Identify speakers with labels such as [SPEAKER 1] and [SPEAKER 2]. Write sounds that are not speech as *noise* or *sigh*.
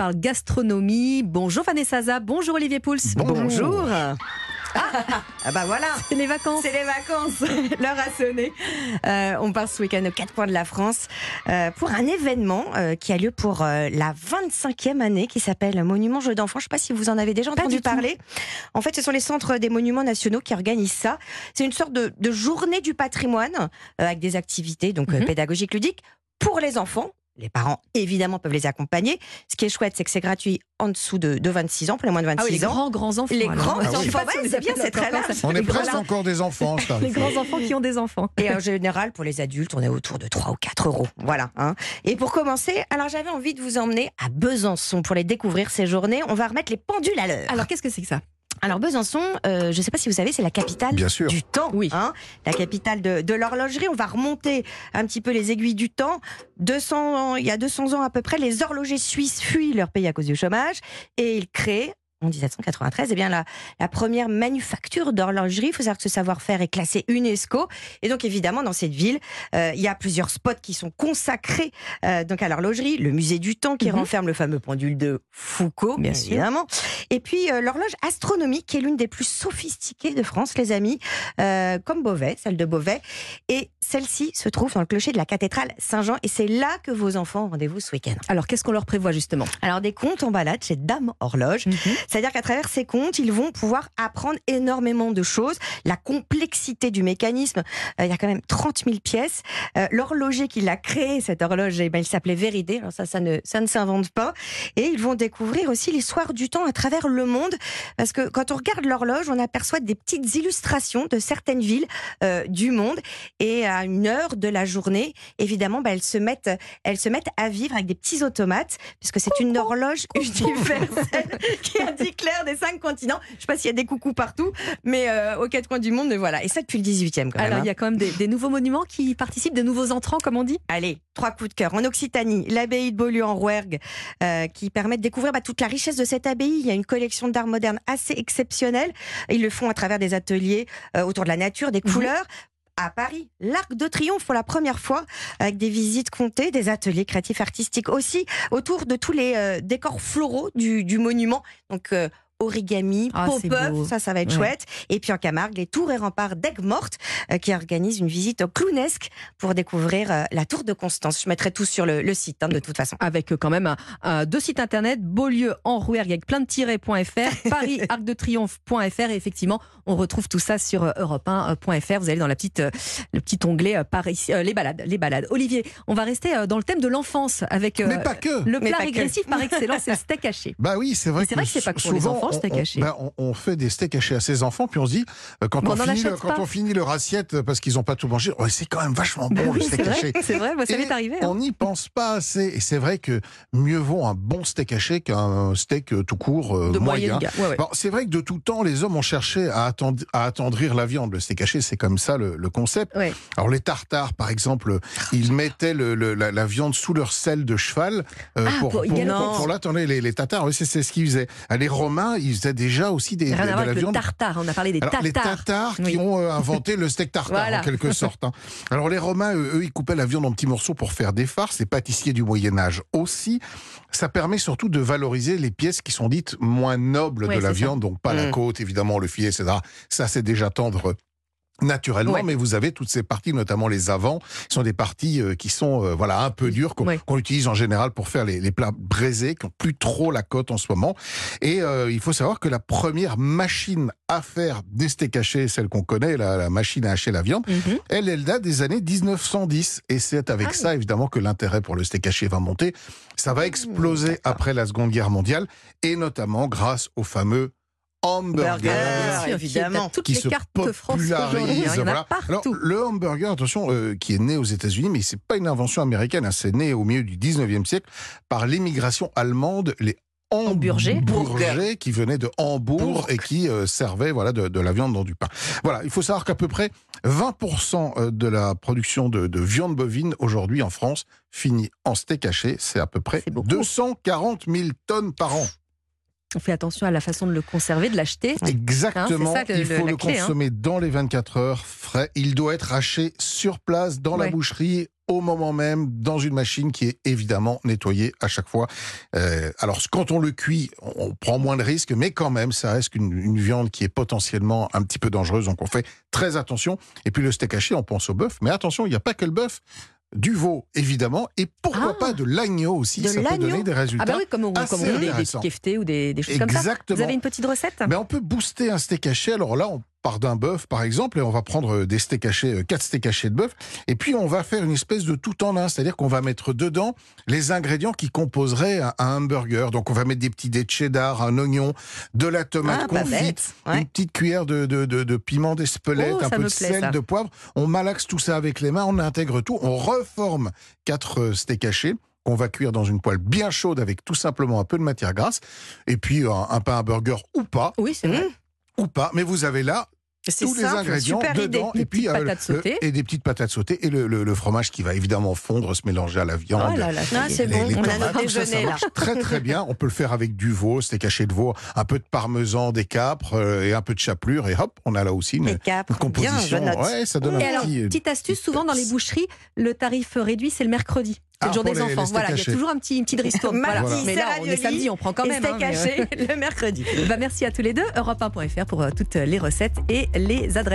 [SPEAKER 1] parle gastronomie. Bonjour Vanessa Zah, bonjour Olivier Pouls.
[SPEAKER 2] Bonjour. Ah, *laughs* ah bah voilà,
[SPEAKER 1] C'est les vacances.
[SPEAKER 2] c'est les vacances. *laughs* L'heure a sonné. Euh, on part ce week-end aux quatre coins de la France euh, pour un événement euh, qui a lieu pour la 25e année qui s'appelle Monument Jeux d'enfants. Je ne sais pas si vous en avez déjà entendu
[SPEAKER 1] tout.
[SPEAKER 2] parler. En fait, ce sont les centres des monuments nationaux qui organisent ça. C'est une sorte de, de journée du patrimoine avec des activités donc
[SPEAKER 1] Mhm.
[SPEAKER 2] pédagogiques ludiques pour les enfants. Les parents, évidemment, peuvent les accompagner. Ce qui est chouette, c'est que c'est gratuit en dessous de, de 26 ans, pour les moins de 26
[SPEAKER 1] Ah oui, les
[SPEAKER 2] ans.
[SPEAKER 1] grands, grands enfants.
[SPEAKER 2] Les grands
[SPEAKER 1] sais
[SPEAKER 2] enfants, ouais,
[SPEAKER 1] les
[SPEAKER 2] c'est bien, c'est très large.
[SPEAKER 1] ça.
[SPEAKER 3] On est
[SPEAKER 1] Les
[SPEAKER 3] presque encore des enfants. tarif. *laughs*
[SPEAKER 1] Les grands enfants qui ont des enfants.
[SPEAKER 2] Et en général, pour les adultes, on est autour de 3 ou 4 euros. Voilà. hein. Et pour commencer, alors j'avais envie de vous emmener à Besançon pour les découvrir ces journées. On va remettre les pendules à l'heure.
[SPEAKER 1] Alors qu'est-ce que c'est que ça?
[SPEAKER 2] Alors Besançon, euh, je ne sais pas si vous savez, c'est la capitale
[SPEAKER 3] Bien sûr.
[SPEAKER 2] du temps.
[SPEAKER 1] Oui.
[SPEAKER 2] hein, la capitale de, de l'horlogerie. On va remonter un petit peu les aiguilles du temps. 200 ans, il y a 200 ans à peu près, les horlogers suisses fuient leur pays à cause du chômage et ils créent en 1793, eh bien la, la première manufacture d'horlogerie. Il faut savoir que ce savoir-faire est classé UNESCO. Et donc évidemment, dans cette ville, euh, il y a plusieurs spots qui sont consacrés euh, donc à l'horlogerie. Le musée du temps qui
[SPEAKER 1] Mhm.
[SPEAKER 2] renferme le fameux pendule de Foucault,
[SPEAKER 1] Bien sûr.
[SPEAKER 2] évidemment. Et puis euh, l'horloge astronomique qui est l'une des plus sophistiquées de France, les amis, comme Beauvais, celle de Beauvais. Et celle-ci se trouve dans le clocher de la cathédrale Saint-Jean. Et c'est là que vos enfants ont rendez-vous ce week-end.
[SPEAKER 1] Alors qu'est-ce qu'on leur prévoit justement?
[SPEAKER 2] Alors des contes en balade chez Dame Horloge. C'est-à-dire qu'à travers ces contes, ils vont pouvoir apprendre énormément de choses. La complexité du mécanisme, euh, il y a quand même 30 000 pièces. Euh, L'horloger qui l'a créé, cette horloge, eh ben, il s'appelait Véridé. Alors ça, ça ne, ça ne s'invente pas. Et ils vont découvrir aussi l'histoire du temps à travers le monde. Parce que quand on regarde l'horloge, on aperçoit des petites illustrations de certaines villes euh, du monde. Et à une heure de la journée, évidemment, bah, elles, se mettent, elles se mettent à vivre avec des petits automates, puisque c'est une horloge *laughs* universelle qui indique l'heure des cinq continents. Je ne sais pas s'il y a des coucous partout, mais euh, aux quatre coins du monde, voilà. Et ça depuis le 18e quand même.
[SPEAKER 1] Alors
[SPEAKER 2] hein.
[SPEAKER 1] il y a quand même des, des nouveaux monuments qui participent, des nouveaux entrants comme on dit?
[SPEAKER 2] Allez, trois coups de cœur. En Occitanie, l'abbaye de Beaulieu en Rouergue, euh, qui permet de découvrir bah, toute la richesse de cette abbaye. Il y a une collection d'art moderne assez exceptionnelle. Ils le font à travers des ateliers euh, autour de la nature, des couleurs. À Paris, l'Arc de Triomphe pour la première fois, avec des visites comptées, des ateliers créatifs artistiques aussi, autour de tous les euh, décors floraux du, monument. Euh, origami,
[SPEAKER 1] Ah,
[SPEAKER 2] pop-up, ça, ça va être
[SPEAKER 1] Ouais.
[SPEAKER 2] chouette. Et puis en Camargue, les tours et remparts d'Aigues-Mortes, euh, qui organisent une visite clownesque pour découvrir euh, la tour de Constance. Je mettrai tout sur le, le site, hein, de toute façon.
[SPEAKER 1] avec euh, quand même un, un- deux sites internet, Beaulieu en Rouergue avec plein de tirets.fr, *laughs* Paris Arc de Triomphe.fr et effectivement on retrouve tout ça sur euh, europe 1.fr. Vous allez dans la petite, le petit onglet Paris, euh, les balades, les balades. Olivier, on va rester dans le thème de l'enfance avec euh,
[SPEAKER 3] Mais pas que.
[SPEAKER 1] le
[SPEAKER 2] Mais
[SPEAKER 1] plat régressif par *laughs* excellence, c'est le steak haché.
[SPEAKER 3] Bah oui, c'est vrai
[SPEAKER 1] c'est vrai que c'est pas que pour les enfants, le steak
[SPEAKER 3] on- ben, on, on fait des steaks hachés à ses enfants, puis on se dit, euh, quand, on, finit, le-
[SPEAKER 1] achète
[SPEAKER 3] quand
[SPEAKER 1] pas.
[SPEAKER 3] on finit leur assiette parce qu'ils n'ont pas tout mangé, c'est quand même vachement bon
[SPEAKER 1] Ben
[SPEAKER 3] le
[SPEAKER 1] oui,
[SPEAKER 3] steak haché.
[SPEAKER 1] c'est vrai, moi, ça m'est arrivé. hein.
[SPEAKER 3] On n'y pense pas assez. Et c'est vrai que mieux vaut un bon steak haché qu'un steak euh, tout court euh,
[SPEAKER 1] de
[SPEAKER 3] moyen.
[SPEAKER 1] Ouais, ouais.
[SPEAKER 3] Bon, c'est vrai que de tout temps, les hommes ont cherché à, attendre- à attendrir la viande. Le steak haché, c'est comme ça le, le concept.
[SPEAKER 1] Ouais.
[SPEAKER 3] Alors les tartares, par exemple, ils mettaient le- le- la, la viande sous leur selle de cheval euh,
[SPEAKER 1] Ah,
[SPEAKER 3] pour,
[SPEAKER 1] pour-
[SPEAKER 3] pour, pour l'attendre. Les, les oui, c'est ce qu'ils faisaient. Ah, Les Romains, ils faisaient déjà aussi des,
[SPEAKER 1] Rien
[SPEAKER 3] de,
[SPEAKER 1] à
[SPEAKER 3] de
[SPEAKER 1] voir
[SPEAKER 3] la
[SPEAKER 1] avec le
[SPEAKER 3] viande.
[SPEAKER 1] tartare. On a parlé des
[SPEAKER 3] Alors, les
[SPEAKER 1] tartares.
[SPEAKER 3] Qui ont euh, inventé le steak tartare
[SPEAKER 1] Voilà.
[SPEAKER 3] en quelque sorte. hein. Alors les Romains, eux, ils coupaient la viande en petits morceaux pour faire des farces. Les pâtissiers du Moyen Âge aussi. Ça permet surtout de valoriser les pièces qui sont dites moins nobles
[SPEAKER 1] Ouais,
[SPEAKER 3] de la
[SPEAKER 1] ça.
[SPEAKER 3] viande, donc pas la
[SPEAKER 2] Mm.
[SPEAKER 3] côte, évidemment, le filet, etc. Ça, c'est déjà tendre. Naturellement,
[SPEAKER 1] Ouais.
[SPEAKER 3] mais vous avez toutes ces parties, notamment les avants, qui sont des parties euh, qui sont euh, voilà un peu dures qu'on
[SPEAKER 1] Ouais.
[SPEAKER 3] utilise en général pour faire les, les plats braisés, qui ont plus trop la côte en ce moment. Et euh, il faut savoir que la première machine à faire des steaks hachés, celle qu'on connaît, la, la machine à hacher la viande,
[SPEAKER 1] Mhm.
[SPEAKER 3] elle, elle date des années 1910. Et c'est avec
[SPEAKER 1] Ah
[SPEAKER 3] ça, évidemment, que l'intérêt pour le steak haché va monter. Ça va exploser
[SPEAKER 2] d'accord.
[SPEAKER 3] après la Seconde Guerre mondiale, et notamment grâce au fameux hamburger.
[SPEAKER 1] Sûr,
[SPEAKER 2] évidemment.
[SPEAKER 1] qui toutes
[SPEAKER 3] qui
[SPEAKER 1] les
[SPEAKER 3] se
[SPEAKER 1] cartes France
[SPEAKER 3] popularise,
[SPEAKER 1] hein, en a
[SPEAKER 3] voilà. Alors,
[SPEAKER 1] partout.
[SPEAKER 3] le hamburger, attention, euh, qui est né aux États-Unis, mais c'est pas une invention américaine, hein, c'est né au milieu du 19e siècle par l'immigration allemande, les
[SPEAKER 1] Hamburgers.
[SPEAKER 3] hamburgers qui venaient de Hambourg et qui euh, servaient voilà, de, de la viande dans du pain. Voilà, il faut savoir qu'à peu près 20% de la production de, de viande bovine aujourd'hui en France finit en steak haché. C'est à peu près
[SPEAKER 1] C'est beaucoup.
[SPEAKER 3] 240 000 tonnes par an.
[SPEAKER 1] On fait attention à la façon de le conserver, de l'acheter.
[SPEAKER 3] Exactement.
[SPEAKER 1] Hein, c'est ça que
[SPEAKER 3] il faut le
[SPEAKER 1] clé, hein.
[SPEAKER 3] consommer dans les 24 heures frais. Il doit être haché sur place dans
[SPEAKER 1] Ouais.
[SPEAKER 3] la boucherie. au moment même dans une machine qui est évidemment nettoyée à chaque fois. Euh, alors quand on le cuit, on, on prend moins de risques, mais quand même, ça reste une, une viande qui est potentiellement un petit peu dangereuse, donc on fait très attention. Et puis le steak haché, on pense au bœuf, mais attention, il n'y a pas que le bœuf. Du veau, évidemment, et pourquoi
[SPEAKER 1] Ah.
[SPEAKER 3] pas de l'agneau aussi,
[SPEAKER 2] De
[SPEAKER 3] ça peut donner des résultats.
[SPEAKER 1] Ah bah oui, comme on, comme on dit, des, des ou des, des choses comme ça.
[SPEAKER 3] Exactement.
[SPEAKER 1] Vous avez une petite recette?
[SPEAKER 3] Mais on peut booster un steak haché. Alors là, on part d'un bœuf, par exemple, et on va prendre euh, des steaks hachés, euh, quatre steaks hachés de bœuf, et puis on va faire une espèce de tout en un, c'est-à-dire qu'on va mettre dedans les ingrédients qui composeraient un, un hamburger. Donc on va mettre des petits dés de cheddar, un oignon, de la tomate
[SPEAKER 2] Ah,
[SPEAKER 3] confite.
[SPEAKER 2] Ouais.
[SPEAKER 3] une petite cuillère de, de, de, de piment d'Espelette,
[SPEAKER 1] Oh,
[SPEAKER 3] un peu de
[SPEAKER 1] plaît,
[SPEAKER 3] sel,
[SPEAKER 1] ça.
[SPEAKER 3] de poivre. On malaxe tout ça avec les mains, on intègre tout, on reforme quatre euh, steaks hachés qu'on va cuire dans une poêle bien chaude avec tout simplement un peu de matière grasse, et puis un, un pain à burger ou pas,
[SPEAKER 1] Oui, c'est vrai.
[SPEAKER 3] Ou pas, mais vous avez là
[SPEAKER 2] C'est
[SPEAKER 3] tous les ingrédients
[SPEAKER 2] idée.
[SPEAKER 3] dedans
[SPEAKER 1] Des
[SPEAKER 3] et puis
[SPEAKER 1] petites
[SPEAKER 3] euh,
[SPEAKER 1] patates
[SPEAKER 3] le-
[SPEAKER 1] sautées.
[SPEAKER 3] et des petites patates sautées et le, le- le fromage qui va évidemment fondre, se mélanger à la viande.
[SPEAKER 1] Oh là là,
[SPEAKER 2] c'est bon,
[SPEAKER 3] les
[SPEAKER 2] on a
[SPEAKER 3] tomates,
[SPEAKER 2] notre
[SPEAKER 3] tout ça, ça
[SPEAKER 2] déjeuner là.
[SPEAKER 3] marche très très bien. On peut le faire avec du veau, steak haché de veau, un peu de parmesan, des capres euh, et un peu de chapelure et hop, on a là aussi une,
[SPEAKER 2] Les capres,
[SPEAKER 3] une
[SPEAKER 2] bien,
[SPEAKER 3] composition.
[SPEAKER 2] note.
[SPEAKER 3] ouais, ça donne
[SPEAKER 1] Et
[SPEAKER 3] un petit. euh,
[SPEAKER 1] petite astuce, souvent dans les boucheries, le tarif réduit, c'est le mercredi. C'est
[SPEAKER 3] Ah,
[SPEAKER 1] le jour
[SPEAKER 3] pour
[SPEAKER 1] des
[SPEAKER 3] les-
[SPEAKER 1] enfants. Voilà, il y a toujours un petit, une petite ristourne. *laughs*
[SPEAKER 2] Mardi,
[SPEAKER 1] Voilà. Mais là,
[SPEAKER 2] c'est
[SPEAKER 1] on est samedi, on prend quand même. hein, mais,
[SPEAKER 2] haché *laughs* le mercredi.
[SPEAKER 1] euh, bah, merci à tous les deux. Europe 1.fr pour euh, toutes les recettes et les adresses.